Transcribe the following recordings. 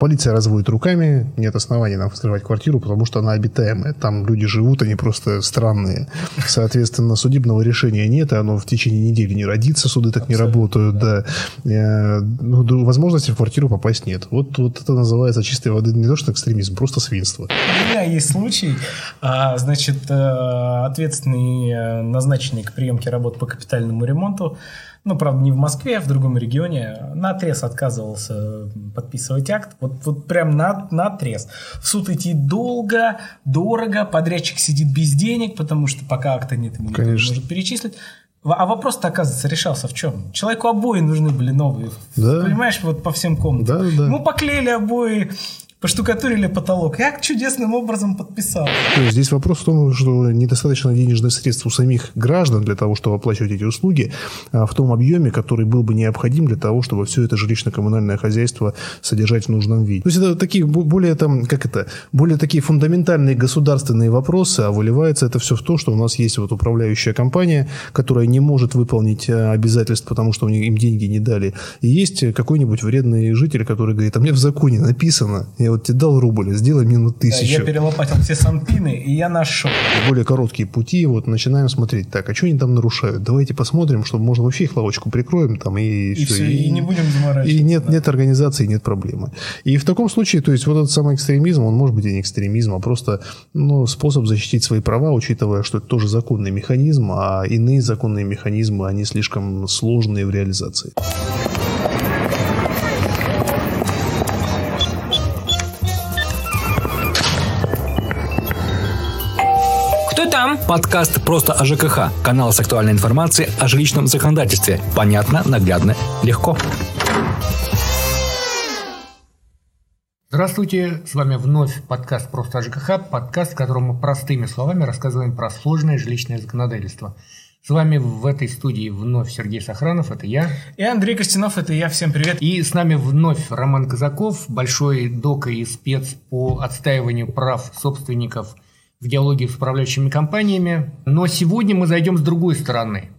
Полиция разводит руками, нет оснований нам вскрывать квартиру, потому что она обитаемая. Там люди живут, они просто странные. Соответственно, судебного решения нет, и оно в течение недели не родится, суды так Абсолютно, не работают. Да. Да. Э, ну, возможности в квартиру попасть нет. Вот, вот это называется чистой воды не то что экстремизм, просто свинство. У меня есть случай. А, значит, э, ответственный э, назначенный к приемке работ по капитальному ремонту ну, правда, не в Москве, а в другом регионе, на отрез отказывался подписывать акт. Вот, вот прям на, на отрез. В суд идти долго, дорого, подрядчик сидит без денег, потому что пока акта нет, ему не может перечислить. А вопрос-то, оказывается, решался в чем? Человеку обои нужны были новые. Да. Понимаешь, вот по всем комнатам. Да, да. Ему поклеили обои, поштукатурили потолок. Как чудесным образом подписал. То есть здесь вопрос в том, что недостаточно денежных средств у самих граждан для того, чтобы оплачивать эти услуги, а в том объеме, который был бы необходим для того, чтобы все это жилищно-коммунальное хозяйство содержать в нужном виде. То есть это такие более там, как это, более такие фундаментальные государственные вопросы, а выливается это все в то, что у нас есть вот управляющая компания, которая не может выполнить э, обязательств, потому что им деньги не дали. И есть какой-нибудь вредный житель, который говорит, а мне в законе написано, я я вот тебе дал рубль, сделай минут тысячу. Да, я перелопатил все санпины, и я нашел. Более короткие пути, вот начинаем смотреть, так, а что они там нарушают? Давайте посмотрим, чтобы можно вообще их лавочку прикроем там и, и все. все и, и не будем заморачиваться. И нет, да. нет организации, нет проблемы. И в таком случае, то есть вот этот самый экстремизм, он может быть и не экстремизм, а просто ну, способ защитить свои права, учитывая, что это тоже законный механизм, а иные законные механизмы, они слишком сложные в реализации. Там? Подкаст «Просто о ЖКХ». Канал с актуальной информацией о жилищном законодательстве. Понятно, наглядно, легко. Здравствуйте, с вами вновь подкаст «Просто о ЖКХ», подкаст, в котором мы простыми словами рассказываем про сложное жилищное законодательство. С вами в этой студии вновь Сергей Сохранов, это я. И Андрей Костянов, это я. Всем привет. И с нами вновь Роман Казаков, большой дока и спец по отстаиванию прав собственников – в диалоге с управляющими компаниями. Но сегодня мы зайдем с другой стороны,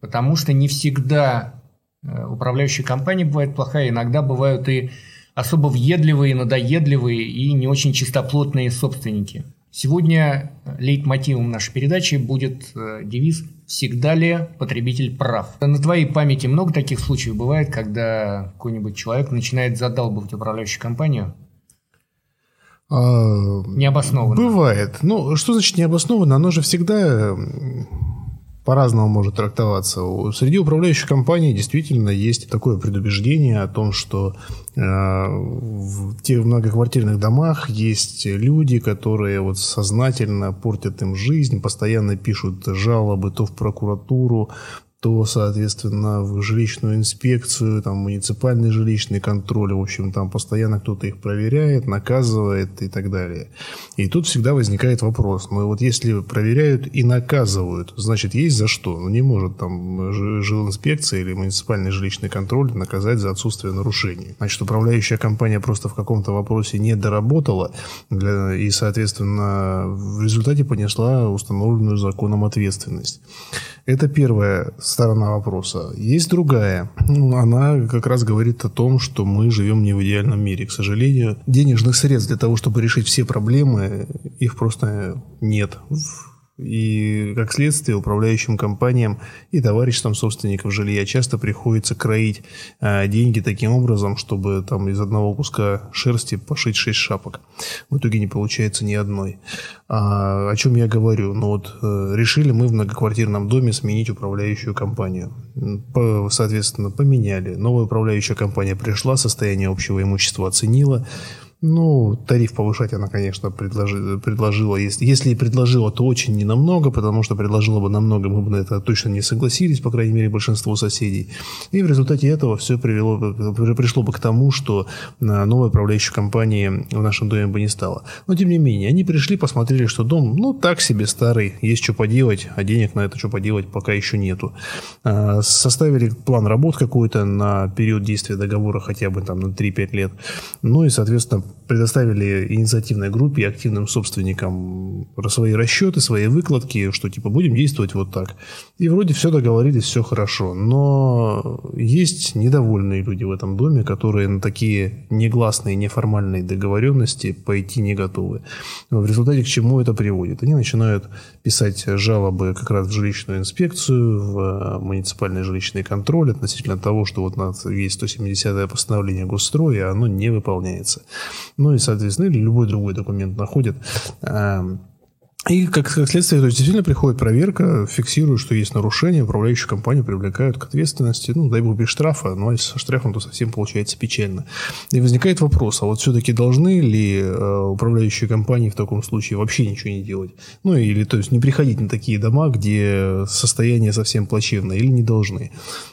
потому что не всегда э, управляющая компания бывает плохая, иногда бывают и особо въедливые, надоедливые и не очень чистоплотные собственники. Сегодня лейтмотивом нашей передачи будет э, девиз «Всегда ли потребитель прав?». На твоей памяти много таких случаев бывает, когда какой-нибудь человек начинает задалбывать управляющую компанию – а, необоснованно. Бывает. Ну, что значит необоснованно? Оно же всегда по-разному может трактоваться. Среди управляющих компаний действительно есть такое предубеждение о том, что э, в тех многоквартирных домах есть люди, которые вот сознательно портят им жизнь, постоянно пишут жалобы то в прокуратуру, то, соответственно, в жилищную инспекцию, там, муниципальный жилищный контроль, в общем, там постоянно кто-то их проверяет, наказывает и так далее. И тут всегда возникает вопрос, ну вот если проверяют и наказывают, значит, есть за что? Ну не может там жилинспекция или муниципальный жилищный контроль наказать за отсутствие нарушений. Значит, управляющая компания просто в каком-то вопросе не доработала для, и, соответственно, в результате понесла установленную законом ответственность. Это первая сторона вопроса. Есть другая. Ну, она как раз говорит о том, что мы живем не в идеальном мире. К сожалению, денежных средств для того, чтобы решить все проблемы, их просто нет и, как следствие, управляющим компаниям и товарищам собственников жилья часто приходится кроить э, деньги таким образом, чтобы там из одного куска шерсти пошить шесть шапок. В итоге не получается ни одной. А, о чем я говорю? Ну вот э, решили мы в многоквартирном доме сменить управляющую компанию. По, соответственно, поменяли. Новая управляющая компания пришла, состояние общего имущества оценила, ну, тариф повышать она, конечно, предложи, предложила. Если, если и предложила, то очень ненамного, потому что предложила бы намного, мы бы на это точно не согласились, по крайней мере, большинство соседей. И в результате этого все привело, пришло бы к тому, что новой управляющей компании в нашем доме бы не стало. Но, тем не менее, они пришли, посмотрели, что дом, ну, так себе старый, есть что поделать, а денег на это что поделать пока еще нету. А, составили план работ какой-то на период действия договора хотя бы там на 3-5 лет. Ну и, соответственно, предоставили инициативной группе активным собственникам свои расчеты, свои выкладки, что типа будем действовать вот так. И вроде все договорились, все хорошо. Но есть недовольные люди в этом доме, которые на такие негласные, неформальные договоренности пойти не готовы. В результате к чему это приводит? Они начинают писать жалобы как раз в жилищную инспекцию, в муниципальный жилищный контроль относительно того, что вот у нас есть 170-е постановление госстроя, оно не выполняется. Ну и, соответственно, или любой другой документ находят. Эм, и как, как следствие, то есть действительно приходит проверка, фиксирует, что есть нарушение, управляющую компанию привлекают к ответственности, ну, дай бог без штрафа, но если со штрафом, то совсем получается печально. И возникает вопрос, а вот все-таки должны ли э, управляющие компании в таком случае вообще ничего не делать? Ну, или, то есть, не приходить на такие дома, где состояние совсем плачевное, или не должны?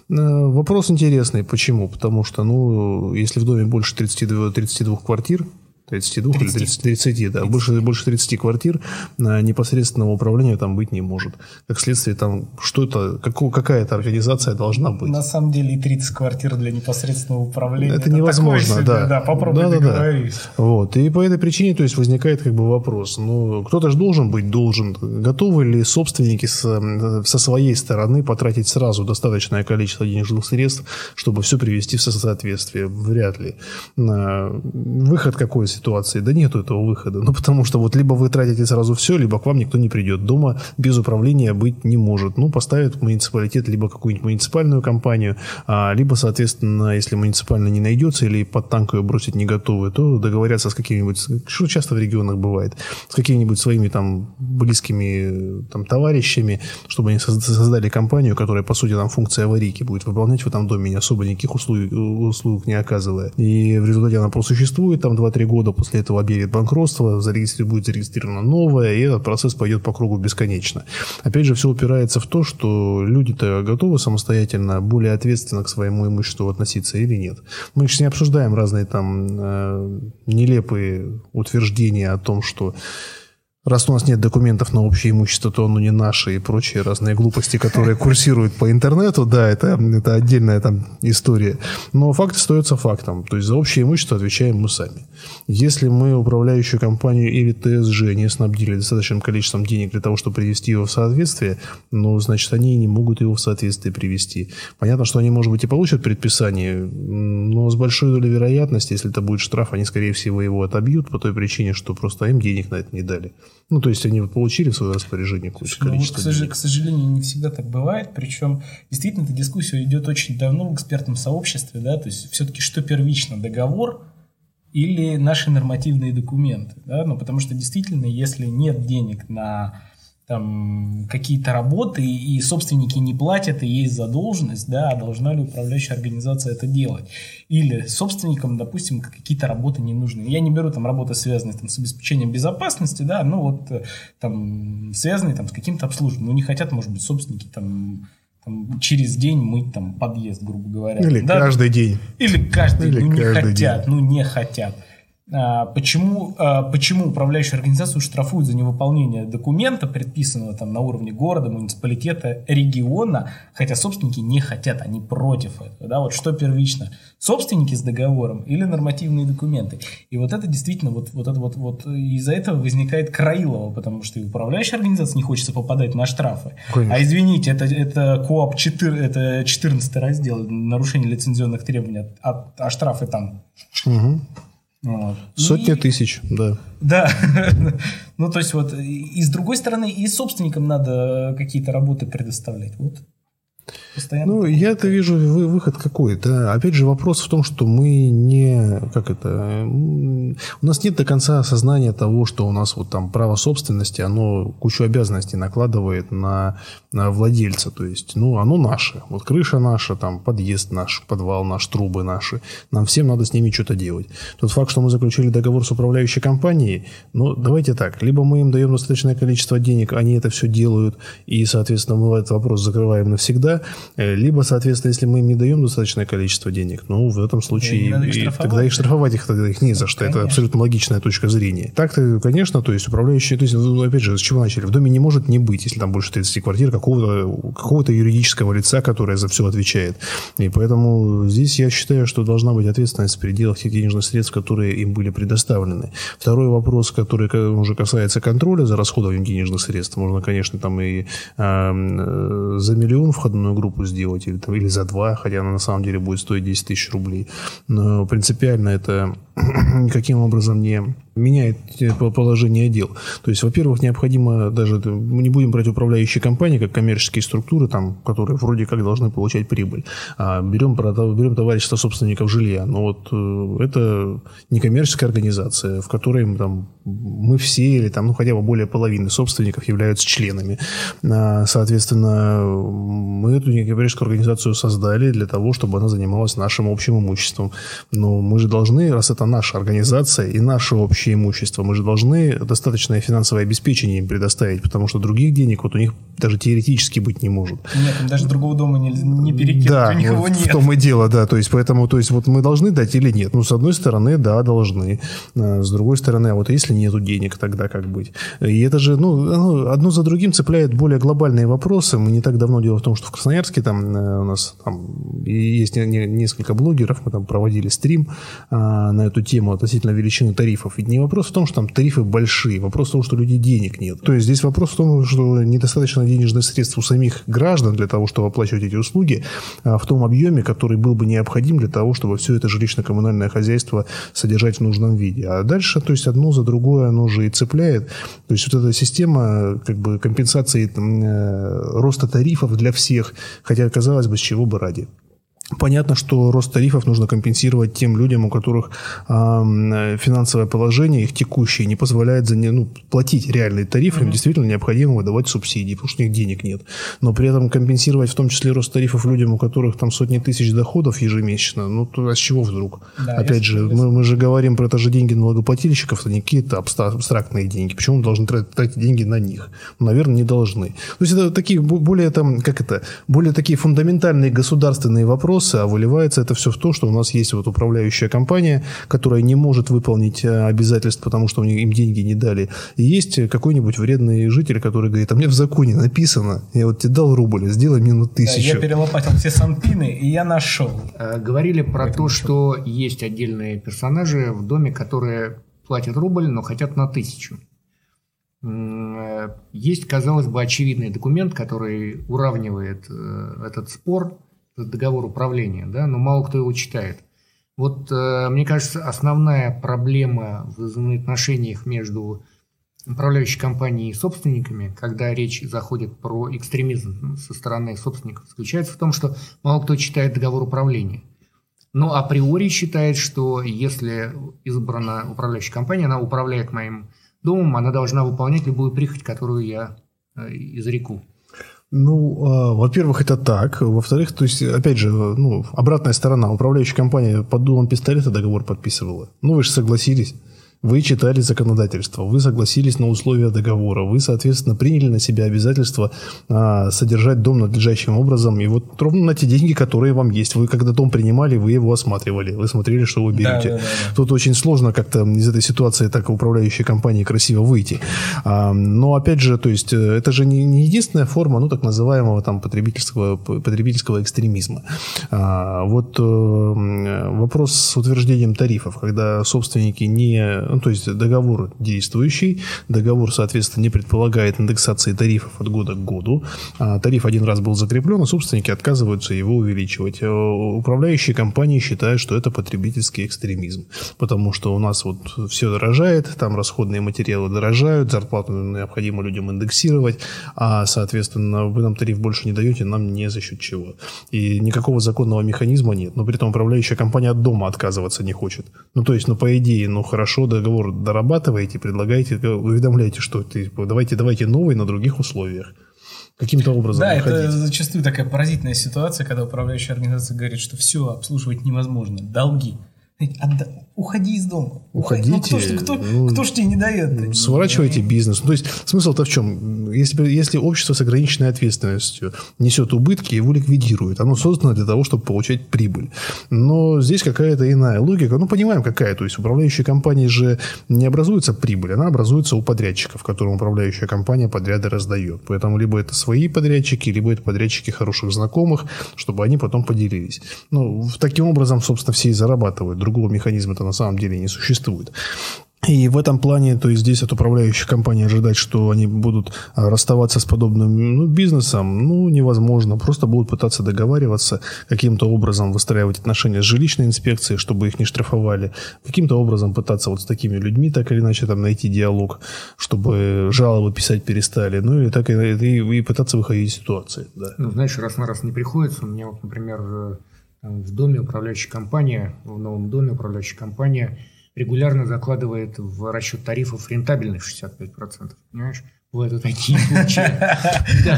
Э, вопрос интересный, почему? Потому что, ну, если в доме больше 32, 32 квартир, 32 30. или 30, 30 да. 30. Больше, больше 30 квартир непосредственного управления там быть не может. Как следствие, там что-то, какая-то организация должна быть. На самом деле и 30 квартир для непосредственного управления. Это, это невозможно, себе, да. Да, попробуй да, да, да. Вот. И по этой причине, то есть, возникает как бы вопрос. Ну, кто-то же должен быть, должен. Готовы ли собственники с, со своей стороны потратить сразу достаточное количество денежных средств, чтобы все привести в соответствие? Вряд ли. Выход какой ситуации? Да нету этого выхода. Ну, потому что вот либо вы тратите сразу все, либо к вам никто не придет. Дома без управления быть не может. Ну, поставят муниципалитет либо какую-нибудь муниципальную компанию, а, либо, соответственно, если муниципально не найдется или под танк ее бросить не готовы, то договорятся с какими-нибудь, что часто в регионах бывает, с какими-нибудь своими там близкими там, товарищами, чтобы они создали компанию, которая, по сути, там функция аварийки будет выполнять в этом доме, особо никаких услуг, услуг не оказывая. И в результате она просуществует там 2-3 года, года после этого объявит банкротство, зарегистри... будет зарегистрировано новое, и этот процесс пойдет по кругу бесконечно. Опять же, все упирается в то, что люди-то готовы самостоятельно, более ответственно к своему имуществу относиться или нет. Мы сейчас не обсуждаем разные там э, нелепые утверждения о том, что раз у нас нет документов на общее имущество, то оно не наше и прочие разные глупости, которые курсируют по интернету, да, это, это отдельная там история. Но факт остается фактом. То есть за общее имущество отвечаем мы сами. Если мы управляющую компанию или ТСЖ не снабдили достаточным количеством денег для того, чтобы привести его в соответствие, ну, значит, они не могут его в соответствие привести. Понятно, что они, может быть, и получат предписание, но с большой долей вероятности, если это будет штраф, они, скорее всего, его отобьют по той причине, что просто им денег на это не дали. Ну, то есть они получили в свое распоряжение какое-то ну, количество вот, к, денег. к сожалению, не всегда так бывает. Причем, действительно, эта дискуссия идет очень давно в экспертном сообществе. Да? То есть, все-таки что первично, договор или наши нормативные документы? Да? Ну, потому что, действительно, если нет денег на там какие-то работы, и собственники не платят, и есть задолженность, да, а должна ли управляющая организация это делать? Или собственникам, допустим, какие-то работы не нужны. Я не беру там работы, связанные там, с обеспечением безопасности, да, ну вот э, там связанные там, с каким-то обслуживанием. Ну, не хотят, может быть, собственники там там, через день мыть там подъезд, грубо говоря. Или да? каждый день. Или каждый, Или ну каждый не хотят, день. ну не хотят. А, почему, а, почему управляющую организацию штрафуют за невыполнение документа, предписанного там на уровне города, муниципалитета, региона, хотя собственники не хотят, они против этого. Да? Вот что первично, собственники с договором или нормативные документы. И вот это действительно, вот, вот это вот, вот из-за этого возникает Краилова, потому что и управляющая организация не хочется попадать на штрафы. Конечно. А извините, это, это КОАП 4, это 14 раздел, нарушение лицензионных требований, а, а штрафы там... Угу. Вот. Сотни и... тысяч, да. Да. ну, то есть вот, и с другой стороны, и собственникам надо какие-то работы предоставлять. Вот Постоянно ну, я это вижу выход какой. Да? Опять же, вопрос в том, что мы не... Как это? У нас нет до конца осознания того, что у нас вот там право собственности, оно кучу обязанностей накладывает на, на владельца. То есть, ну, оно наше. Вот крыша наша, там, подъезд наш, подвал наш, трубы наши. Нам всем надо с ними что-то делать. Тот факт, что мы заключили договор с управляющей компанией, ну, давайте так. Либо мы им даем достаточное количество денег, они это все делают, и, соответственно, мы этот вопрос закрываем навсегда, либо, соответственно, если мы им не даем достаточное количество денег, ну, в этом случае и, и тогда их штрафовать их, тогда их не за что. Конечно. Это абсолютно логичная точка зрения. Так-то, конечно, то есть управляющие, то есть, ну, опять же, с чего начали? В доме не может не быть, если там больше 30 квартир, какого-то какого юридического лица, которое за все отвечает. И поэтому здесь я считаю, что должна быть ответственность в пределах тех денежных средств, которые им были предоставлены. Второй вопрос, который уже касается контроля за расходованием денежных средств. Можно, конечно, там и э, за миллион входную группу сделать, или, или за два, хотя она на самом деле будет стоить 10 тысяч рублей. Но принципиально это никаким образом не меняет э, положение дел. То есть, во-первых, необходимо даже, мы не будем брать управляющие компании, как коммерческие структуры, там, которые вроде как должны получать прибыль. А берем, берем товарищество собственников жилья. Но вот э, это не коммерческая организация, в которой там, мы все или там, ну, хотя бы более половины собственников являются членами. А, соответственно, мы эту некоммерческую организацию создали для того, чтобы она занималась нашим общим имуществом. Но мы же должны, раз это наша организация и наше общее общее имущество. Мы же должны достаточное финансовое обеспечение им предоставить, потому что других денег вот у них даже теоретически быть не может. Нет, им даже другого дома не, не перекинуть, да, у них вот его нет. в том и дело, да, то есть поэтому, то есть вот мы должны дать или нет? Ну, с одной стороны, да, должны, а с другой стороны, а вот если нету денег, тогда как быть? И это же, ну, одно за другим цепляет более глобальные вопросы. Мы не так давно, дело в том, что в Красноярске там э, у нас там есть несколько блогеров, мы там проводили стрим а, на эту тему относительно величины тарифов. Ведь не вопрос в том, что там тарифы большие, вопрос в том, что у людей денег нет. То есть здесь вопрос в том, что недостаточно денежных средств у самих граждан для того, чтобы оплачивать эти услуги а в том объеме, который был бы необходим для того, чтобы все это жилищно-коммунальное хозяйство содержать в нужном виде. А дальше, то есть одно за другое оно же и цепляет. То есть вот эта система как бы компенсации э, роста тарифов для всех, хотя казалось бы, с чего бы ради. Понятно, что рост тарифов нужно компенсировать тем людям, у которых э, финансовое положение, их текущее, не позволяет за, ну, платить реальные тарифы, mm-hmm. им действительно необходимо выдавать субсидии, потому что у них денег нет. Но при этом компенсировать в том числе рост тарифов людям, у которых там сотни тысяч доходов ежемесячно, ну, то, а с чего вдруг? Да, Опять же, мы, мы же говорим про это же деньги налогоплательщиков, это не какие-то абстрактные деньги. Почему мы должны тратить, тратить деньги на них? Ну, наверное, не должны. То есть это такие более, там, как это, более такие фундаментальные государственные вопросы, вопросы, а выливается это все в то, что у нас есть вот управляющая компания, которая не может выполнить э, обязательств, потому что им деньги не дали. И есть какой-нибудь вредный житель, который говорит, а мне в законе написано, я вот тебе дал рубль, сделай мне на тысячу. Да, я перелопатил все санпины, и я нашел. Э, говорили про то, что есть отдельные персонажи в доме, которые платят рубль, но хотят на тысячу. Э, есть, казалось бы, очевидный документ, который уравнивает этот спор договор управления, да, но мало кто его читает. Вот, э, мне кажется, основная проблема в взаимоотношениях между управляющей компанией и собственниками, когда речь заходит про экстремизм со стороны собственников, заключается в том, что мало кто читает договор управления. Но априори считает, что если избрана управляющая компания, она управляет моим домом, она должна выполнять любую прихоть, которую я э, изреку. Ну, а, во-первых, это так. Во-вторых, то есть, опять же, ну, обратная сторона. Управляющая компания под дулом пистолета договор подписывала. Ну, вы же согласились. Вы читали законодательство, вы согласились на условия договора, вы, соответственно, приняли на себя обязательство а, содержать дом надлежащим образом, и вот ровно на те деньги, которые вам есть. Вы, когда дом принимали, вы его осматривали, вы смотрели, что вы берете. Да, да, да, Тут очень сложно как-то из этой ситуации так управляющей компании красиво выйти. А, но, опять же, то есть, э, это же не, не единственная форма, ну, так называемого там потребительского, потребительского экстремизма. А, вот э, вопрос с утверждением тарифов, когда собственники не ну, то есть договор действующий, договор, соответственно, не предполагает индексации тарифов от года к году. А тариф один раз был закреплен, а собственники отказываются его увеличивать. Э, управляющие компании считают, что это потребительский экстремизм, потому что у нас вот все дорожает, там расходные материалы дорожают, зарплату необходимо людям индексировать, а, соответственно, вы нам тариф больше не даете, нам не за счет чего. И никакого законного механизма нет, но при этом управляющая компания от дома отказываться не хочет. Ну, то есть, ну, по идее, ну, хорошо, да, договор дорабатываете, предлагаете, уведомляете, что ты, давайте, давайте новый на других условиях каким-то образом Да, выходить. это зачастую такая поразительная ситуация, когда управляющая организация говорит, что все обслуживать невозможно, долги. Отда... Уходи из дома. Уходите. Ну, кто, ж, кто, ну, кто ж тебе не дает? Сворачивайте бизнес. Ну, то есть смысл-то в чем? Если, если общество с ограниченной ответственностью несет убытки, его ликвидирует. Оно создано для того, чтобы получать прибыль. Но здесь какая-то иная логика. Ну, понимаем, какая. То есть управляющая компания же не образуется прибыль, она образуется у подрядчиков, которым управляющая компания подряды раздает. Поэтому либо это свои подрядчики, либо это подрядчики хороших знакомых, чтобы они потом поделились. Ну, таким образом, собственно, все и зарабатывают другого механизма-то на самом деле не существует. И в этом плане, то есть здесь от управляющей компании ожидать, что они будут а, расставаться с подобным ну, бизнесом, ну, невозможно. Просто будут пытаться договариваться, каким-то образом выстраивать отношения с жилищной инспекцией, чтобы их не штрафовали, каким-то образом пытаться вот с такими людьми так или иначе там найти диалог, чтобы жалобы писать перестали, ну, и так и, и, и пытаться выходить из ситуации. Да. Ну, знаешь, раз на раз не приходится. У меня вот, например, в доме управляющая компания, в новом доме управляющая компания регулярно закладывает в расчет тарифов рентабельность 65%. Понимаешь? Бывают такие случаи.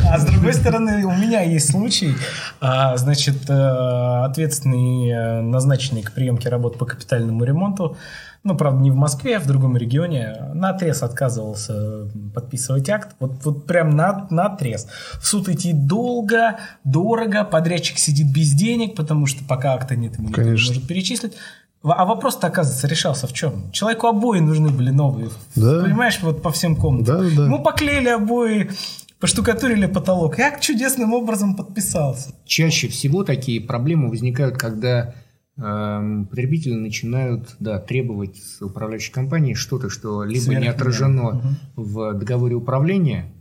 А с другой стороны, у меня есть случай, а, значит, э, ответственный э, назначенный к приемке работ по капитальному ремонту ну, правда, не в Москве, а в другом регионе, на отрез отказывался подписывать акт. Вот, вот прям на, на отрез. В суд идти долго, дорого, подрядчик сидит без денег, потому что пока акта нет, ему никто не может перечислить. А вопрос-то, оказывается, решался в чем? Человеку обои нужны были новые. Да. Понимаешь, вот по всем комнатам. Да, да. Ему поклеили обои, поштукатурили потолок. И акт чудесным образом подписался. Чаще всего такие проблемы возникают, когда потребители начинают да, требовать с управляющей компании что-то, что либо Сверх не отражено угу. в договоре управления,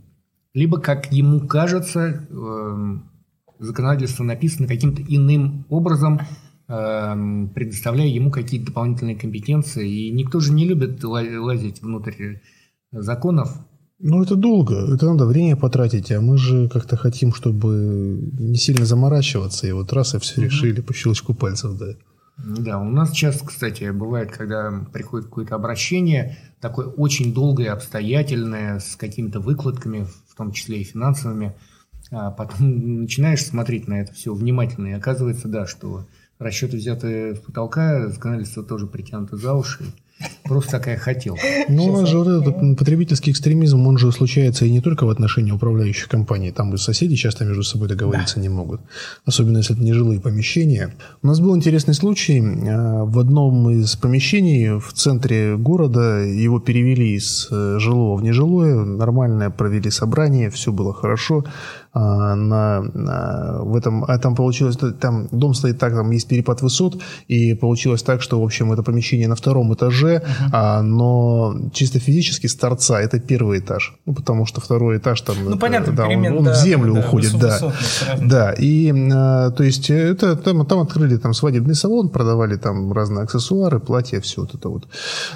либо, как ему кажется, эм, законодательство написано каким-то иным образом, эм, предоставляя ему какие-то дополнительные компетенции. И никто же не любит лазить внутрь законов. Ну, это долго, это надо время потратить, а мы же как-то хотим, чтобы не сильно заморачиваться, и вот раз и все решили по щелчку пальцев, да. Да, у нас часто, кстати, бывает, когда приходит какое-то обращение, такое очень долгое, обстоятельное, с какими-то выкладками, в том числе и финансовыми, а потом начинаешь смотреть на это все внимательно, и оказывается, да, что расчеты взяты с потолка, законодательство тоже притянуто за уши, Просто такая хотелка. Ну, у нас же вот этот потребительский экстремизм, он же случается и не только в отношении управляющих компаний. Там и соседи часто между собой договориться да. не могут. Особенно, если это нежилые помещения. У нас был интересный случай. А, в одном из помещений в центре города его перевели из э, жилого в нежилое. Нормально провели собрание, все было хорошо. А, на, на, в этом, а там получилось, там дом стоит так, там есть перепад высот, и получилось так, что, в общем, это помещение на втором этаже, uh-huh. а, но чисто физически с торца это первый этаж, ну, потому что второй этаж там, ну, это, понятно, да, он, он да, в землю да, уходит, да, да, и, а, то есть, это там, там открыли там свадебный салон, продавали там разные аксессуары, платья, все вот это вот,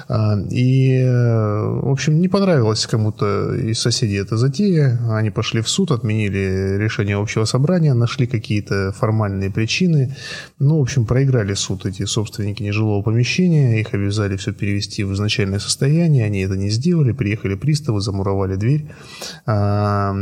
а, и, в общем, не понравилось кому-то из соседей эта затея, они пошли в суд, отменили решение общего собрания, нашли какие-то формальные причины. Ну, в общем, проиграли суд эти собственники нежилого помещения, их обязали все перевести в изначальное состояние, они это не сделали, приехали приставы, замуровали дверь, а,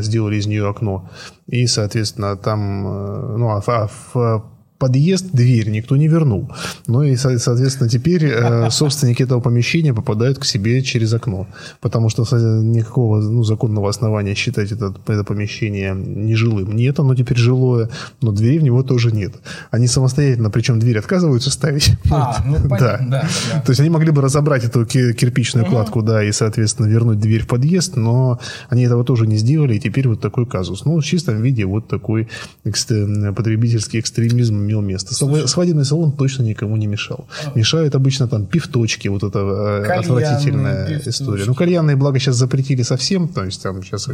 сделали из нее окно. И, соответственно, там, э, ну, а, а в подъезд, дверь никто не вернул. Ну и, соответственно, теперь э, собственники этого помещения попадают к себе через окно. Потому что никакого ну, законного основания считать это, это помещение нежилым нет. Оно теперь жилое, но двери в него тоже нет. Они самостоятельно, причем дверь отказываются ставить. А, ну, да. Да, да. То есть они могли бы разобрать эту кирпичную кладку, да, и, соответственно, вернуть дверь в подъезд, но они этого тоже не сделали, и теперь вот такой казус. Ну, в чистом виде вот такой экстр... потребительский экстремизм имел место. Слушай. Свадебный салон точно никому не мешал. А. Мешают обычно там пивточки, вот это э, Кальянные отвратительная пивточки. история. Ну, кальянные, благо, сейчас запретили совсем, то есть там сейчас...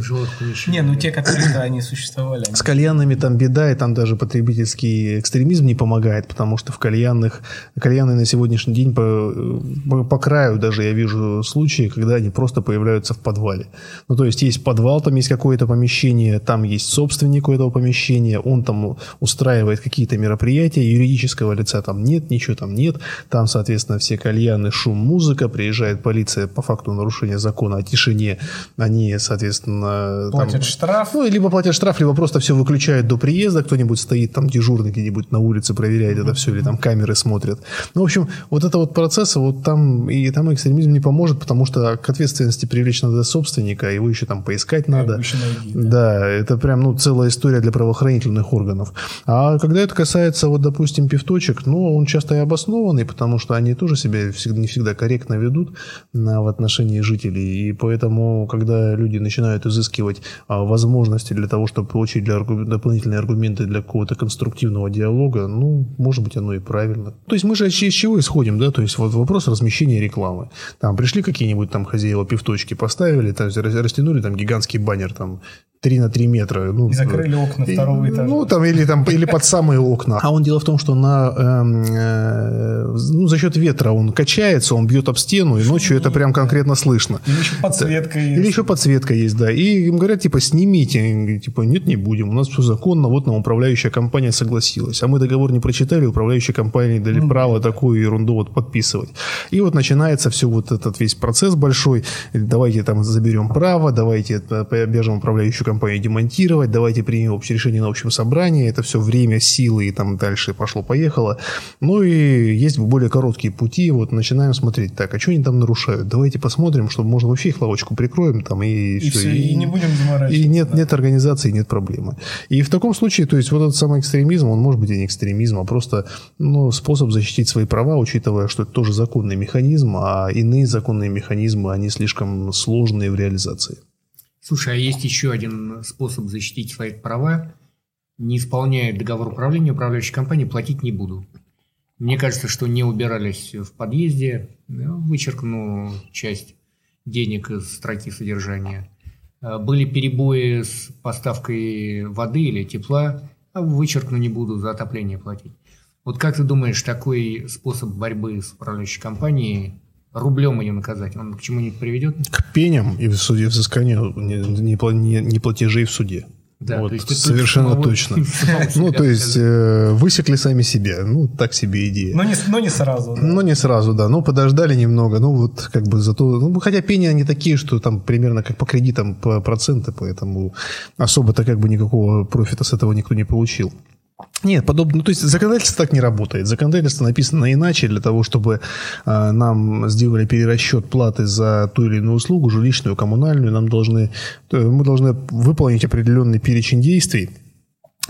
Не, ну те, которые, да, они существовали. С кальянными там беда, и там даже потребительский экстремизм не помогает, потому что в кальянных, кальянные на сегодняшний день по, по, по краю даже я вижу случаи, когда они просто появляются в подвале. Ну, то есть есть подвал, там есть какое-то помещение, там есть собственник у этого помещения, он там устраивает какие-то мероприятия, предприятие, юридического лица там нет, ничего там нет. Там, соответственно, все кальяны, шум, музыка, приезжает полиция по факту нарушения закона о тишине. Они, соответственно... Платят там, штраф. Ну, либо платят штраф, либо просто все выключают до приезда, кто-нибудь стоит там дежурный где-нибудь на улице, проверяет это все, или там камеры смотрят. Ну, в общем, вот это вот процесс, вот там и там экстремизм не поможет, потому что к ответственности привлечь надо собственника, его еще там поискать надо. еще найди, да. Да, это прям, ну, целая история для правоохранительных органов. А когда это касается, вот, допустим, пивточек, ну, он часто и обоснованный, потому что они тоже себя всегда, не всегда корректно ведут на, в отношении жителей. И поэтому, когда люди начинают изыскивать а, возможности для того, чтобы получить для аргу- дополнительные аргументы для какого-то конструктивного диалога, ну, может быть, оно и правильно. То есть мы же из чего исходим, да? То есть вот вопрос размещения рекламы. Там пришли какие-нибудь там хозяева пивточки, поставили, там растянули там гигантский баннер там 3 на 3 метра. Ну, И закрыли окна второго этажа. Ну, там, или, там, или под самые окна. А он дело в том, что на, эм, э, ну, за счет ветра он качается, он бьет об стену, и ночью это прям конкретно слышно. Или еще подсветка есть. Или еще подсветка есть, да. И им говорят, типа, снимите. Типа, нет, не будем. У нас все законно, вот нам управляющая компания согласилась. А мы договор не прочитали, управляющая компания дали право такую ерунду вот подписывать. И вот начинается все вот этот весь процесс большой. Давайте там заберем право, давайте это обяжем управляющую компанию демонтировать, давайте примем общее решение на общем собрании. Это все время, силы и там дальше пошло-поехало. Ну и есть более короткие пути. Вот начинаем смотреть, так, а что они там нарушают? Давайте посмотрим, чтобы можно вообще их лавочку прикроем там и, И все, и не будем заморачиваться. и нет, нет организации, нет проблемы. И в таком случае, то есть вот этот самый экстремизм, он может быть и не экстремизм, а просто ну, способ защитить свои права, учитывая, что это тоже законный механизм, а иные законные механизмы, они слишком сложные в реализации. Слушай, а есть еще один способ защитить свои права. Не исполняя договор управления, управляющей компании платить не буду. Мне кажется, что не убирались в подъезде, ну, вычеркну часть денег из строки содержания. Э, Были перебои с поставкой воды или тепла, а вычеркну не буду, за отопление платить. Вот как ты думаешь, такой способ борьбы с управляющей компанией, рублем ее наказать, он к чему-нибудь приведет? Пеням и в суде взысканию не, не, не- в суде. Да, Вот, то есть совершенно точно. Ну, то есть э, высекли сами себя. Ну, так себе идея. Но не, но не сразу. да. Ну, не сразу, да. Ну, подождали немного. Ну, вот как бы зато... Ну, хотя пени они такие, что там примерно как по кредитам по проценты, поэтому особо-то как бы никакого профита с этого никто не получил. Нет, подобно, ну, то есть законодательство так не работает. Законодательство написано иначе для того, чтобы э, нам сделали перерасчет платы за ту или иную услугу, жилищную, коммунальную. Нам должны, то мы должны выполнить определенный перечень действий,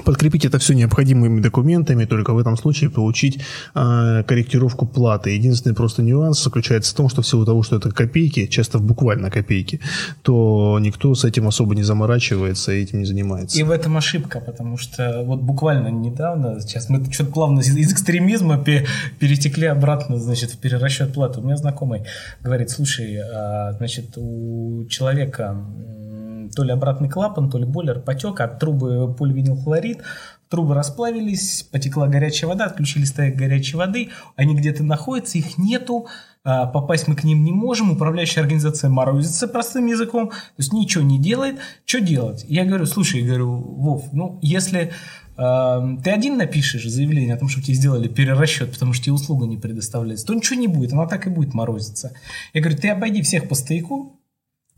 подкрепить это все необходимыми документами, только в этом случае получить э, корректировку платы. Единственный просто нюанс заключается в том, что в силу того, что это копейки, часто буквально копейки, то никто с этим особо не заморачивается и этим не занимается. И в этом ошибка, потому что вот буквально недавно, сейчас мы что-то плавно из, из экстремизма пе- перетекли обратно, значит, в перерасчет платы. У меня знакомый говорит, слушай, а, значит, у человека то ли обратный клапан, то ли бойлер потек, от трубы поливинилхлорид, трубы расплавились, потекла горячая вода, отключили стояк горячей воды, они где-то находятся, их нету, а, попасть мы к ним не можем, управляющая организация морозится простым языком, то есть ничего не делает. Что делать? Я говорю, слушай, я говорю, Вов, ну если э, ты один напишешь заявление о том, что тебе сделали перерасчет, потому что тебе услуга не предоставляется, то ничего не будет, она так и будет морозиться. Я говорю, ты обойди всех по стояку,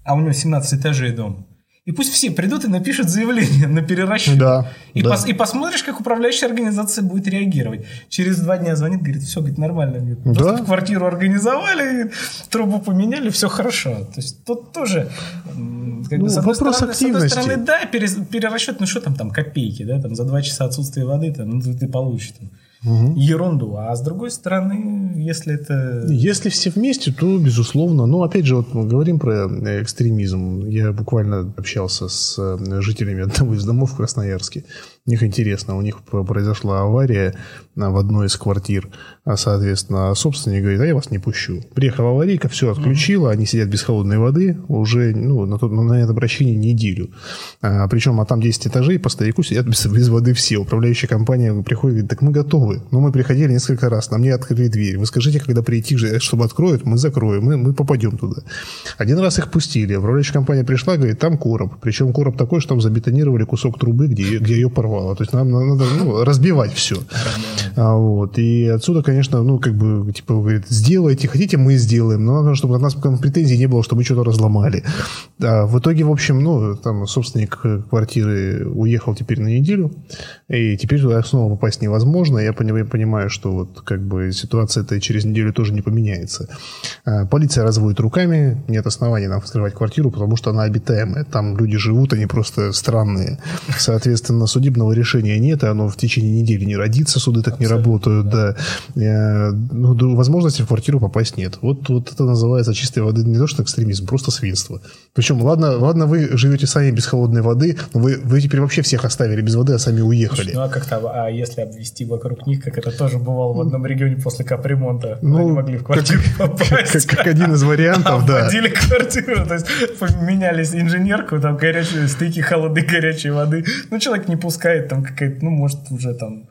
а у него 17 этажей дом, и пусть все придут и напишут заявление на перерасчет. Да, И, да. пос- и посмотришь, как управляющая организация будет реагировать. Через два дня звонит, говорит, все, говорит, нормально. Говорит, Да. Просто квартиру организовали, трубу поменяли, все хорошо. То есть тут тоже, как бы, Ну, с, одной вопрос стороны, с одной активности. стороны, да, перерасчет, ну что там, там копейки, да, там за два часа отсутствия воды, там, ну, ты, ты получишь там, ерунду. А с другой стороны, если это... Если все вместе, то безусловно. Но опять же, вот мы говорим про э, экстремизм. Я буквально общался с э, жителями одного из домов в Красноярске. У них интересно, у них произошла авария а, в одной из квартир. А, соответственно, собственник говорит, а я вас не пущу. Приехала аварийка, все отключила, они сидят без холодной воды уже ну, на, тот, на это обращение неделю. А, причем, а там 10 этажей, по стояку сидят без, без воды все. Управляющая компания приходит, говорит, так мы готовы. Но мы приходили несколько раз, нам не открыли дверь. Вы скажите, когда прийти, же, чтобы откроют, мы закроем, мы, мы попадем туда. Один раз их пустили. Управляющая компания пришла, говорит, там короб. Причем короб такой, что там забетонировали кусок трубы, где, где ее порвало. Провала. То есть нам надо ну, разбивать все. А, вот. И отсюда, конечно, ну, как бы, типа, говорит, сделайте, хотите, мы сделаем. Но надо, чтобы от нас претензий не было, что мы что-то разломали. А в итоге, в общем, ну, там собственник квартиры уехал теперь на неделю, и теперь туда снова попасть невозможно. Я понимаю, что вот как бы ситуация эта через неделю тоже не поменяется. А, полиция разводит руками, нет оснований нам вскрывать квартиру, потому что она обитаемая. Там люди живут, они просто странные. Соответственно, судебного решения нет, и оно в течение недели не родится, суды так не работают, да. да. Ну, возможности в квартиру попасть нет. Вот, вот это называется чистой воды не то что экстремизм, просто свинство. Причем, ладно, ладно вы живете сами без холодной воды, но вы, вы теперь вообще всех оставили без воды, а сами уехали. Ну а как-то, а если обвести вокруг них, как это тоже бывало в одном регионе после капремонта, ну, они могли в квартиру как, попасть. Как, как один из вариантов, да. Обводили квартиру, то есть поменялись инженерку, там горячие стыки холодной горячей воды. Ну человек не пускает, там какая-то, ну может уже там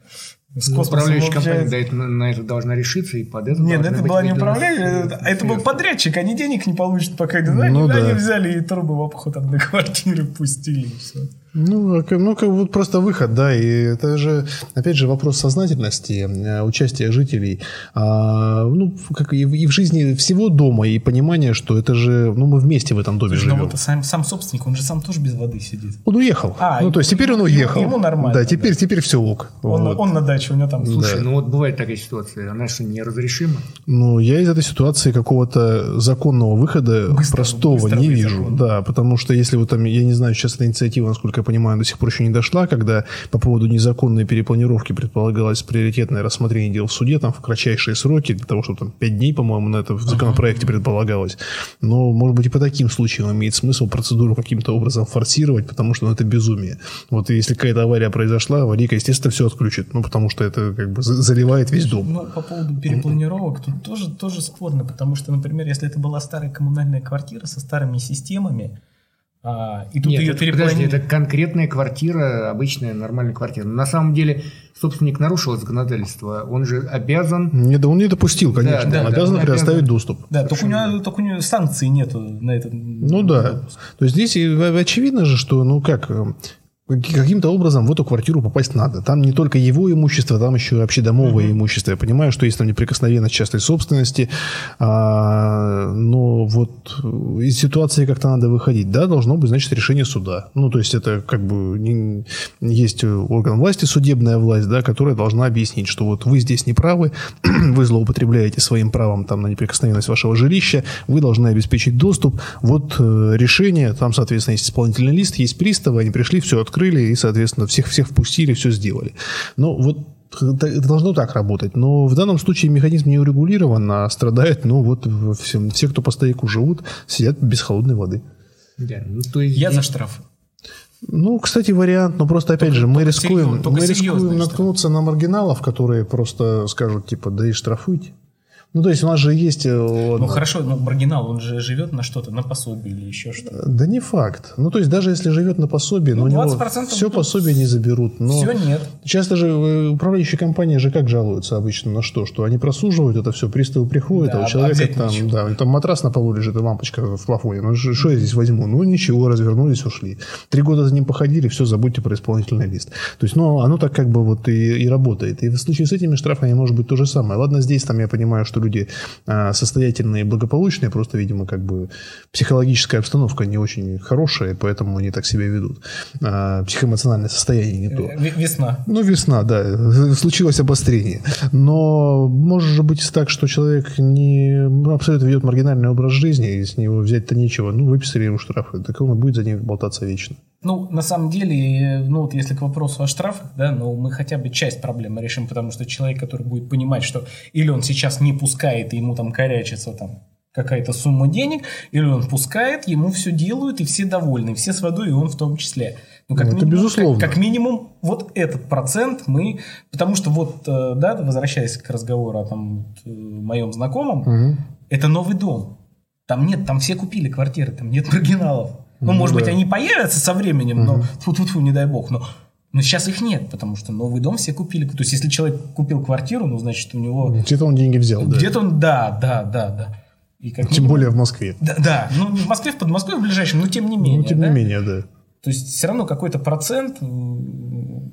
с ну, управляющая компания на, на это должна решиться, и под это Нет, это была не управляющая, это был подрядчик, они денег не получат, пока ну, они, да. они взяли и трубы в обход одной квартиры пустили, и все. Ну, ну, как вот просто выход, да, и это же, опять же, вопрос сознательности, э, участия жителей, а, ну, как и в, и в жизни всего дома, и понимания, что это же, ну, мы вместе в этом доме Слушай, живем. Ну, вот сам, сам собственник, он же сам тоже без воды сидит. Он уехал. А, ну, то есть теперь он уехал. Ему, ему нормально. Да, теперь, да. теперь все ок. Он, вот. он на даче, у него там... Слушай, да. ну вот бывает такая ситуация, она что, неразрешима? Ну, я из этой ситуации какого-то законного выхода быстро, простого быстро не вижу. Закон. Да, потому что если вот там, я не знаю, сейчас эта инициатива, насколько понимаю, до сих пор еще не дошла, когда по поводу незаконной перепланировки предполагалось приоритетное рассмотрение дел в суде там в кратчайшие сроки, для того, чтобы там 5 дней, по-моему, на это в законопроекте предполагалось. Но, может быть, и по таким случаям имеет смысл процедуру каким-то образом форсировать, потому что ну, это безумие. Вот если какая-то авария произошла, аварийка, естественно, все отключит, ну, потому что это как бы заливает весь дом. Ну, по поводу перепланировок, тут тоже, тоже спорно, потому что, например, если это была старая коммунальная квартира со старыми системами, а, и тут Нет, ее это, переплани... это конкретная квартира, обычная нормальная квартира. На самом деле собственник нарушил законодательство, он же обязан... Не, да он не допустил, конечно, да, он да, обязан да, он предоставить обязан... доступ. Да, только у, него, только у него санкций нету на это. Ну да, то есть здесь очевидно же, что, ну как, каким-то образом в эту квартиру попасть надо. Там не только его имущество, там еще и общедомовое mm-hmm. имущество. Я понимаю, что есть там неприкосновенность частной собственности, а, но вот из ситуации как-то надо выходить. Да, должно быть, значит, решение суда. Ну, то есть это как бы не, есть орган власти, судебная власть, да, которая должна объяснить, что вот вы здесь не правы, вы злоупотребляете своим правом там на неприкосновенность вашего жилища, вы должны обеспечить доступ. Вот э, решение, там, соответственно, есть исполнительный лист, есть приставы, они пришли, все открыли открыли и, соответственно, всех, всех впустили, все сделали. Но вот это должно так работать. Но в данном случае механизм не урегулирован, а страдает, ну вот все, все кто по стояку живут, сидят без холодной воды. Да, ну, то есть Я за штраф. Ну, кстати, вариант, но просто опять только, же мы рискуем, серьезно, мы рискуем наткнуться на маргиналов, которые просто скажут типа, да и штрафуйте. Ну, то есть у нас же есть... Э, ну, хорошо, но маргинал, он же живет на что-то, на пособие или еще что-то. Да не факт. Ну, то есть даже если живет на пособии, ну, но у него все пособие не заберут. Но все нет. Часто же э, управляющие компании же как жалуются обычно на что? Что они прослуживают это все, приставы приходят, да, а у человека там, ничего. да, там матрас на полу лежит и лампочка в плафоне. Ну, что я здесь возьму? Ну, ничего, развернулись, ушли. Три года за ним походили, все, забудьте про исполнительный лист. То есть, ну, оно так как бы вот и, и работает. И в случае с этими штрафами может быть то же самое. Ладно, здесь там я понимаю, что люди а, состоятельные и благополучные, просто, видимо, как бы психологическая обстановка не очень хорошая, поэтому они так себя ведут. А, психоэмоциональное состояние не то. Весна. Ну, весна, да. Случилось обострение. Но может же быть так, что человек не ну, абсолютно ведет маргинальный образ жизни, и с него взять-то нечего. Ну, выписали ему штрафы. Так он будет за ним болтаться вечно. Ну, на самом деле, ну вот если к вопросу о штрафах, да, ну мы хотя бы часть проблемы решим, потому что человек, который будет понимать, что или он сейчас не пускает, и ему там корячится там какая-то сумма денег, или он пускает, ему все делают, и все довольны, все с водой, и он в том числе. Ну, как ну, это минимум, безусловно. Как, как минимум, вот этот процент мы... Потому что вот, э, да, возвращаясь к разговору о там, э, моем знакомом, угу. это новый дом. Там нет, там все купили квартиры, там нет маргиналов. Ну, ну может да. быть, они появятся со временем, угу. но фу-фу-фу, не дай бог. Но, но сейчас их нет, потому что новый дом все купили. То есть, если человек купил квартиру, ну, значит, у него... Где-то он деньги взял, да. Где-то он, да, да, да, да. И как Тем более в Москве. Да, да, ну, в Москве, в Подмосковье в ближайшем, но тем не менее. Ну, тем да? не менее, да. То есть, все равно какой-то процент Ну,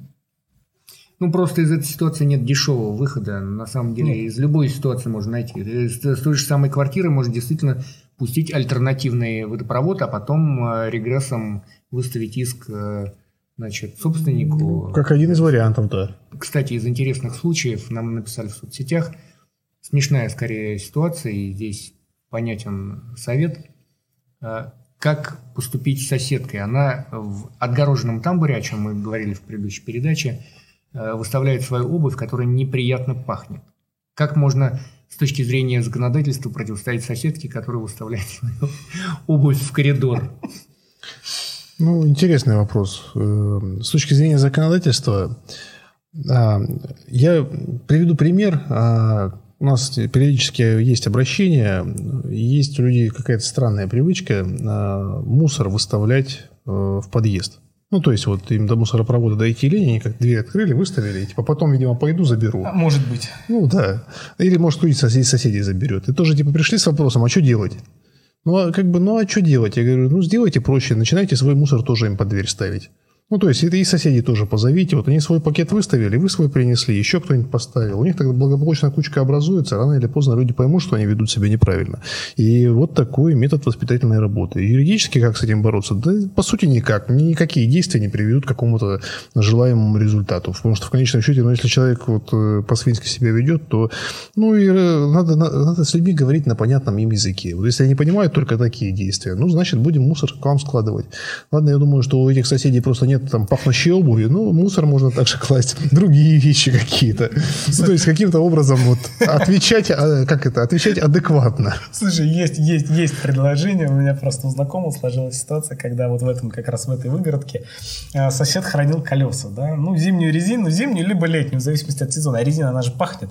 просто из этой ситуации нет дешевого выхода. На самом деле, Нет. из любой ситуации можно найти. Из с той же самой квартиры можно действительно пустить альтернативный водопровод, а потом э, регрессом выставить иск э, значит, собственнику. Как один из вариантов, да. Кстати, из интересных случаев нам написали в соцсетях. Смешная, скорее, ситуация, и здесь понятен совет. Э, Как поступить с соседкой? Она в отгороженном тамбуре, о чем мы говорили в предыдущей передаче, выставляет свою обувь, которая неприятно пахнет. Как можно с точки зрения законодательства противостоять соседке, которая выставляет свою обувь в коридор? Ну, интересный вопрос. Э, С точки зрения законодательства, а, я приведу пример. А, У нас периодически есть обращения, есть у людей какая-то странная привычка а, мусор выставлять э, в подъезд. Ну, то есть, вот им до мусоропровода дойти лень, они как дверь открыли, выставили, и типа потом, видимо, пойду заберу. А, Может быть. Ну, да. Или, может, кто-нибудь соседей, соседей заберет. И тоже, типа, пришли с вопросом, а что делать? Ну, а как бы, ну, а что делать? Я говорю, ну, сделайте проще, начинайте свой мусор тоже им под дверь ставить. Ну, то есть, и соседей тоже позовите. Вот они свой пакет выставили, вы свой принесли, еще кто-нибудь поставил. У них тогда благополучная кучка образуется, рано или поздно люди поймут, что они ведут себя неправильно. И вот такой метод воспитательной работы. Юридически как с этим бороться? Да, по сути, никак. Ни- Никакие действия не приведут к какому-то желаемому результату. Потому что в конечном счете, ну, если человек вот э, по-свински себя ведет, то, ну, и э, надо, на- надо с людьми говорить на понятном им языке. Вот если они понимают только такие действия, ну, значит, будем мусор к вам складывать. Ладно, я думаю, что у этих соседей просто нет там пахнущей обуви, ну, мусор можно также класть, другие вещи какие-то. Ну, то есть, каким-то образом вот отвечать, а, как это, отвечать адекватно. Слушай, есть, есть, есть предложение. У меня просто у знакомого сложилась ситуация, когда вот в этом, как раз в этой выгородке э, сосед хранил колеса, да, ну, зимнюю резину, зимнюю, либо летнюю, в зависимости от сезона. А резина, она же пахнет.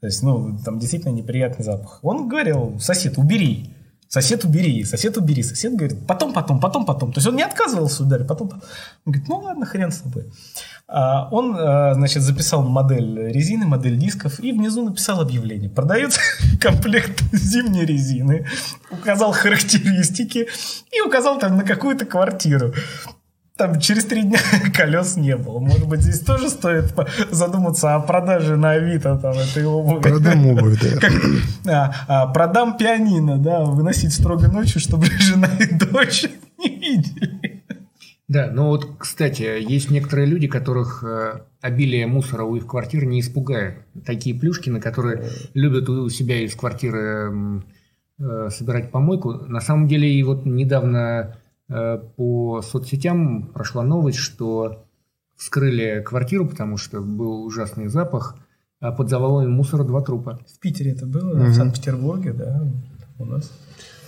То есть, ну, там действительно неприятный запах. Он говорил, сосед, убери. Сосед, убери, сосед, убери. Сосед говорит, потом, потом, потом, потом. То есть, он не отказывался ударить, потом, потом. Он говорит, ну, ладно, хрен с тобой. А, Он, э, значит, записал модель резины, модель дисков и внизу написал объявление. Продается комплект зимней резины. Указал характеристики и указал там на какую-то квартиру. Там через три дня колес не было. Может быть, здесь тоже стоит задуматься о продаже на Авито там, этой обуви. Продам обувь, да. Как, а, а, продам пианино, да, выносить строго ночью, чтобы жена и дочь не видели. Да, но вот, кстати, есть некоторые люди, которых э, обилие мусора у их квартир не испугает. Такие плюшкины, которые любят у себя из квартиры э, собирать помойку. На самом деле, и вот недавно по соцсетям прошла новость, что вскрыли квартиру, потому что был ужасный запах, а под завалами мусора два трупа. В Питере это было, в Санкт-Петербурге, да, у нас.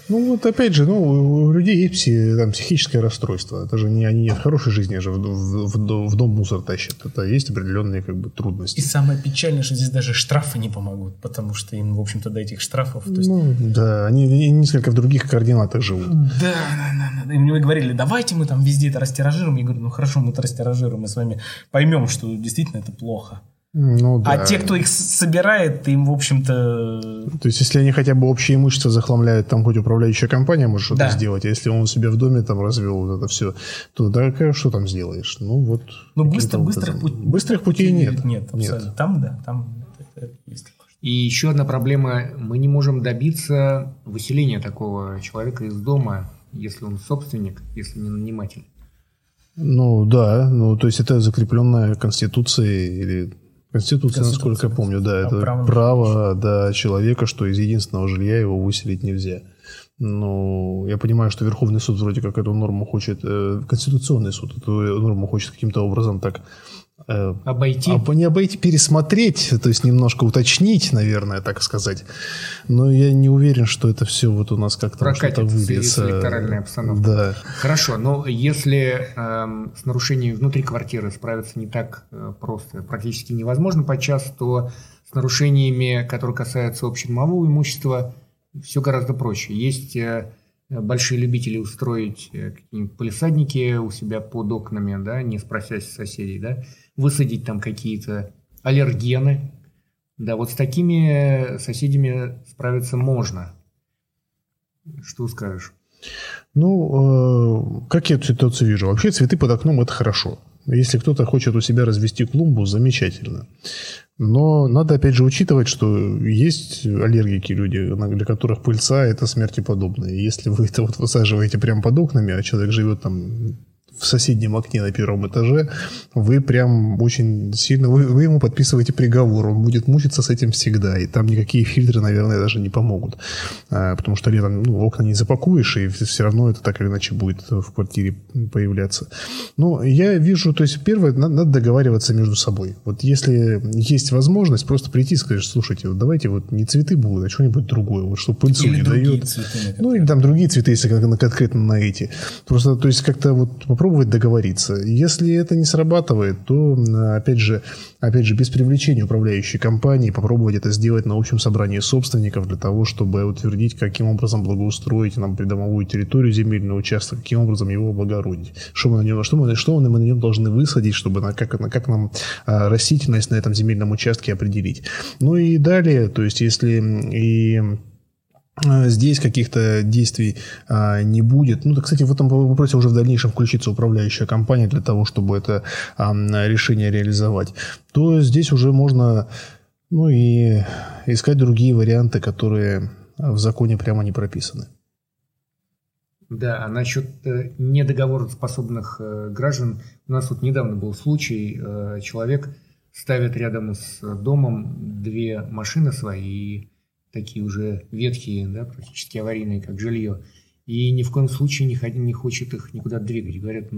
Ну, вот опять же, ну, у людей есть пси- там, психическое расстройство. Это же не они в хорошей жизни же в, в- в дом- в дом мусор тащат. Это есть определенные как бы трудности. И самое печальное, что здесь даже штрафы не помогут, потому что им, в общем-то, до этих штрафов... То есть... Ну, да, они, они несколько в других координатах живут. Да, да, да, да. И мне говорили, давайте мы там везде это растиражируем. Я говорю, ну хорошо, мы это растиражируем, мы с вами поймем, что действительно это плохо. Ну, да. А те, кто их собирает, им, в общем-то... То есть, если они хотя бы общее имущество захламляют, там хоть управляющая компания может что-то Да. сделать. А если он у себя в доме там развел вот это все, то да, что там сделаешь? Ну, вот. Ну, быстро, быстрых, пут- Быстрых путей нет. Нет, абсолютно. Там, да, там это есть. И еще одна проблема. Мы не можем добиться выселения такого человека из дома, если он собственник, если не наниматель. Ну, да. Ну, то есть, это закрепленная Конституцией или... Конституция, Конституция. насколько я помню, да, это право право, да, человека, что из единственного жилья его выселить нельзя. Ну, я понимаю, что Верховный суд вроде как эту норму хочет, э, Конституционный суд эту норму хочет каким-то образом так Обойти. об- не обойти, пересмотреть, то есть немножко уточнить, наверное, так сказать. Но я не уверен, что это все вот у нас как-то что-то выльется. электоральной обстановкой. Да. Хорошо, но если эм, с нарушением внутри квартиры справиться не так э, просто, практически невозможно подчас, то с нарушениями, которые касаются общедомового имущества, все гораздо проще. Есть э, большие любители устроить э, какие-нибудь полисадники у себя под окнами, да, не спросясь соседей, да, высадить там какие-то аллергены. Да, вот с такими соседями справиться можно. Что скажешь? Ну, э, как я эту ситуацию вижу? Вообще цветы под окном – это хорошо. Если кто-то хочет у себя развести клумбу, замечательно. Но надо, опять же, учитывать, что есть аллергики люди, для которых пыльца – это смерти подобное. Если вы это вот высаживаете прямо под окнами, а человек живет там в соседнем окне на первом этаже, вы прям очень сильно, вы, вы ему подписываете приговор, он будет мучиться с этим всегда, и там никакие фильтры, наверное, даже не помогут, а, потому что летом ну, окна не запакуешь, и все равно это так или иначе будет в квартире появляться. Но я вижу, то есть первое, надо, надо договариваться между собой. Вот если есть возможность, просто прийти и сказать, слушайте, вот давайте вот не цветы будут, а что-нибудь другое, вот что пыльцу или не дает. Цветы, ну, или там другие цветы, если конкретно на эти. Просто, то есть как-то вот попробовать попробовать договориться. Если это не срабатывает, то, опять же, опять же, без привлечения управляющей компании попробовать это сделать на общем собрании собственников для того, чтобы утвердить, каким образом благоустроить нам придомовую территорию, земельный участок, каким образом его облагородить. Что мы на нем, что мы, что мы на нем должны высадить, чтобы на, как, на, как нам а, растительность на этом земельном участке определить. Ну и далее, то есть если и здесь каких-то действий а, не будет. Ну, кстати, в этом вопросе уже в дальнейшем включится управляющая компания для того, чтобы это а, решение реализовать. То здесь уже можно, ну и искать другие варианты, которые в законе прямо не прописаны. Да, а насчет э, недоговороспособных э, граждан, у нас вот недавно был случай, э, человек ставит рядом с домом две машины свои и такие уже ветхие, да, практически аварийные, как жилье, и ни в коем случае не, не хочет их никуда двигать. Говорят,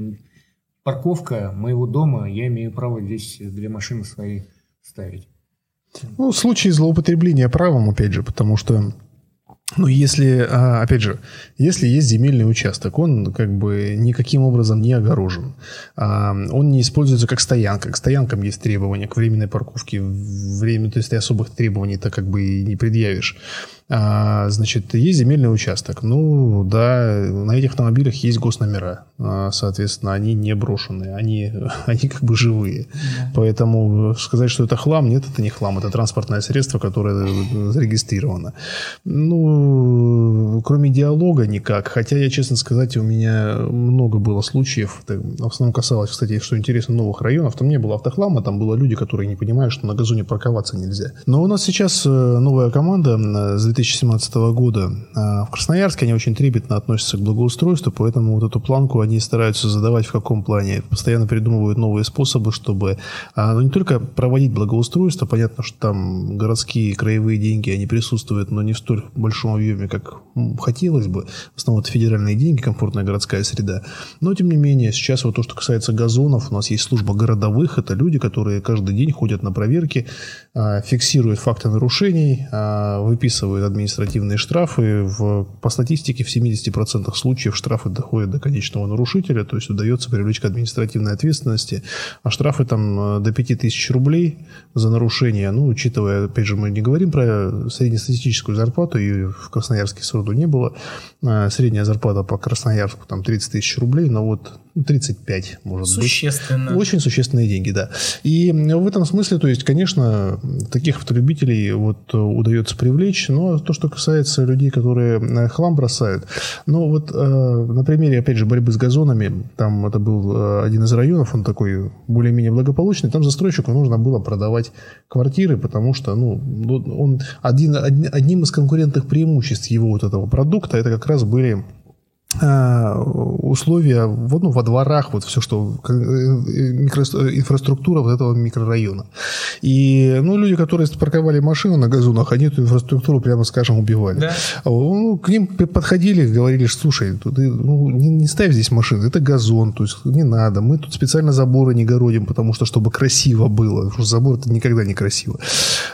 парковка моего дома, я имею право здесь две машины свои ставить. Ну, случаи злоупотребления правом, опять же, потому что но если, а, опять же, если есть земельный участок, он как бы никаким образом не огорожен. А, он не используется как стоянка. К стоянкам есть требования, к временной парковке. Время, то есть ты особых требований-то как бы и не предъявишь. А, значит, есть земельный участок. Ну, да, на этих автомобилях есть госномера. А, соответственно, они не брошенные, они, они как бы живые. Да. Поэтому сказать, что это хлам, нет, это не хлам. Это транспортное средство, которое зарегистрировано. Ну, кроме диалога никак. Хотя, я честно сказать, у меня много было случаев. Это в основном касалось, кстати, что интересно, новых районов. Там не было автохлама, там было люди, которые не понимают, что на газоне парковаться нельзя. Но у нас сейчас э, новая команда э, с 2017 года. А в Красноярске они очень трепетно относятся к благоустройству, поэтому вот эту планку они стараются задавать в каком плане. Постоянно придумывают новые способы, чтобы а, ну, не только проводить благоустройство, понятно, что там городские краевые деньги, они присутствуют, но не в столь большом объеме, как хотелось бы. В основном это федеральные деньги, комфортная городская среда. Но, тем не менее, сейчас вот то, что касается газонов, у нас есть служба городовых, это люди, которые каждый день ходят на проверки, а, фиксируют факты нарушений, выписывают административные штрафы. В, по статистике в 70% случаев штрафы доходят до конечного нарушителя, то есть удается привлечь к административной ответственности. А штрафы там э, до 5000 рублей за нарушение, ну, учитывая, опять же, мы не говорим про среднестатистическую зарплату, и в Красноярске сроду не было. А средняя зарплата по Красноярску там 30 тысяч рублей, но вот 35, может Существенно. быть. Очень существенные деньги, да. И в этом смысле, то есть, конечно, таких автолюбителей вот удается привлечь, но то, что касается людей, которые э, хлам бросают, ну вот э, на примере, опять же, борьбы с газонами, там это был э, один из районов, он такой более-менее благополучный, там застройщику нужно было продавать квартиры, потому что, ну, он один, одним из конкурентных преимуществ его вот этого продукта, это как раз были Э, условия вот, ну, во дворах, вот все, что э, микро, инфраструктура вот этого микрорайона. И ну, люди, которые парковали машину на газонах, они эту инфраструктуру, прямо скажем, убивали. Да. Ну, к ним подходили, говорили, слушай, ты ну, не, не ставь здесь машины, это газон, то есть не надо. Мы тут специально заборы не городим, потому что, чтобы красиво было. Потому что забор это никогда не красиво.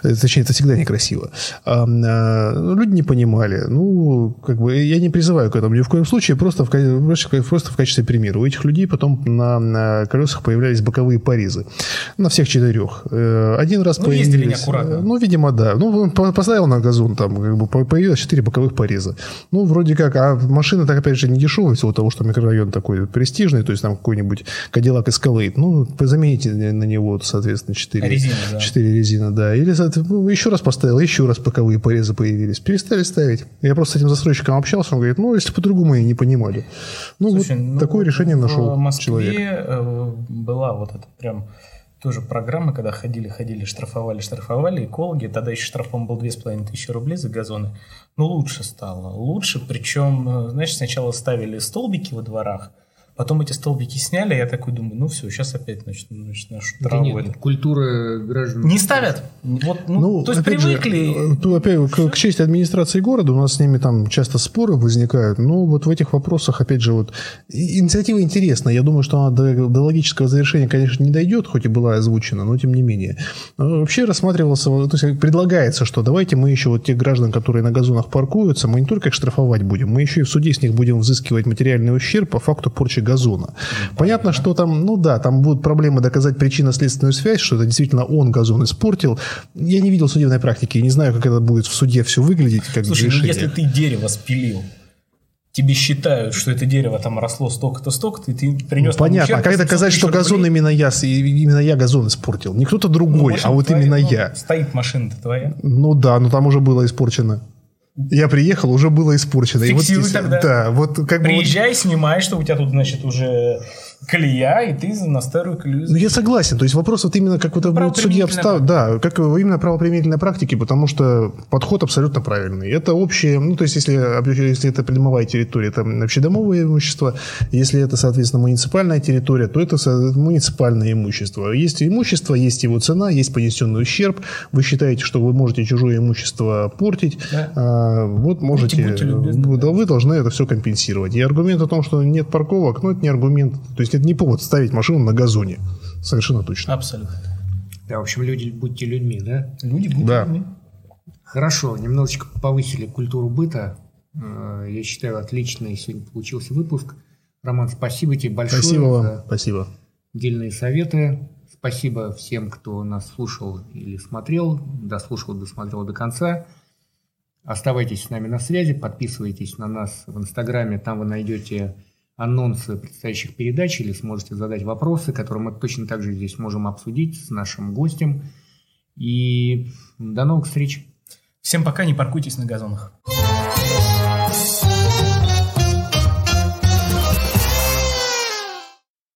Э, точнее, это всегда некрасиво. А, а, люди не понимали. Ну, как бы я не призываю к этому ни в коем случае случае просто в, просто в качестве примера. У этих людей потом на, на колесах появлялись боковые порезы. На всех четырех. Э, один раз ну, появились... ездили неаккуратно. Ну, видимо, да. Ну, поставил на газон, там как бы появилось четыре боковых пореза. Ну, вроде как. А машина, так опять же, не дешевая, всего того, что микрорайон такой престижный, то есть там какой-нибудь Cadillac Escalade. Ну, замените на него, соответственно, четыре резины, да. четыре резины, да. Или ну, еще раз поставил, еще раз боковые порезы появились. Перестали ставить. Я просто с этим застройщиком общался, он говорит, ну, если по-другому я не понимали. Ну, Слушай, вот ну, такое решение нашел В Москве человек. э, была вот эта прям тоже программа, когда ходили, ходили, штрафовали, штрафовали, экологи, тогда еще штраф, по-моему, был 2500 рублей за газоны, но лучше стало, лучше, причем, э, знаешь, сначала ставили столбики во дворах, потом эти столбики сняли, я такой думаю, ну все, сейчас опять начну, значит, нашу Да нет, это. культура граждан. Не ставят. Вот, ну, то есть же, привыкли. э, тут опять к, к чести администрации города, у нас с ними там часто споры возникают, но вот в этих вопросах, опять же, вот инициатива интересная. Я думаю, что она до, до логического завершения, конечно, не дойдет, хоть и была озвучена, но тем не менее. Э, Вообще рассматривался, то есть предлагается, что давайте мы еще вот тех граждан, которые на газонах паркуются, мы не только их штрафовать будем, мы еще и в суде с них будем взыскивать материальный ущерб по факту порчи газона. Понятно, что там, ну да, там будут проблемы доказать причинно-следственную связь, что это действительно он газон испортил. Я не видел судебной практики, не знаю, как это будет в суде все выглядеть, как Слушай, ну решение. если ты дерево спилил, тебе считают, что это дерево там росло столько-то, столько-то, и ты принес Ну, понятно, а как доказать, что газон именно я, именно я газон испортил? Не кто-то другой, а вот именно я. Ну, Стоит машина-то твоя. Ну да, но там уже было испорчено. Я приехал, уже было испорчено. И вот Фиксируй здесь- тогда. Да, вот как бы... вот- Приезжай, снимай, что у тебя тут, значит, уже колея, и ты на старую колею. Ну, я согласен. То есть вопрос вот именно как это будет судья обстав... Да, как именно правоприменительной практики, потому что подход абсолютно правильный. Это общее, ну, то есть если, если это придомовая территория, это общедомовое имущество. Если это, соответственно, муниципальная территория, то это муниципальное имущество. Есть имущество, есть его цена, есть понесенный ущерб. Вы считаете, что вы можете чужое имущество портить. Да. а, вот можете... будьте любезны, вы- да, вы должны это все компенсировать. И аргумент о том, что нет парковок, ну, это не аргумент. То есть это не повод ставить машину на газоне. Совершенно точно. Абсолютно. Да, в общем, люди, будьте людьми, да? Люди будут Да. людьми. Хорошо, немножечко повысили культуру быта. Э, Я считаю, отличный сегодня получился выпуск. Роман, спасибо тебе большое Спасибо вам. Спасибо. дельные советы. Спасибо всем, кто нас слушал или смотрел, дослушал, досмотрел до конца. Оставайтесь с нами на связи, подписывайтесь на нас в Инстаграме, там вы найдете анонсы предстоящих передач или сможете задать вопросы, которые мы точно так же здесь можем обсудить с нашим гостем. И до новых встреч! Всем пока, не паркуйтесь на газонах.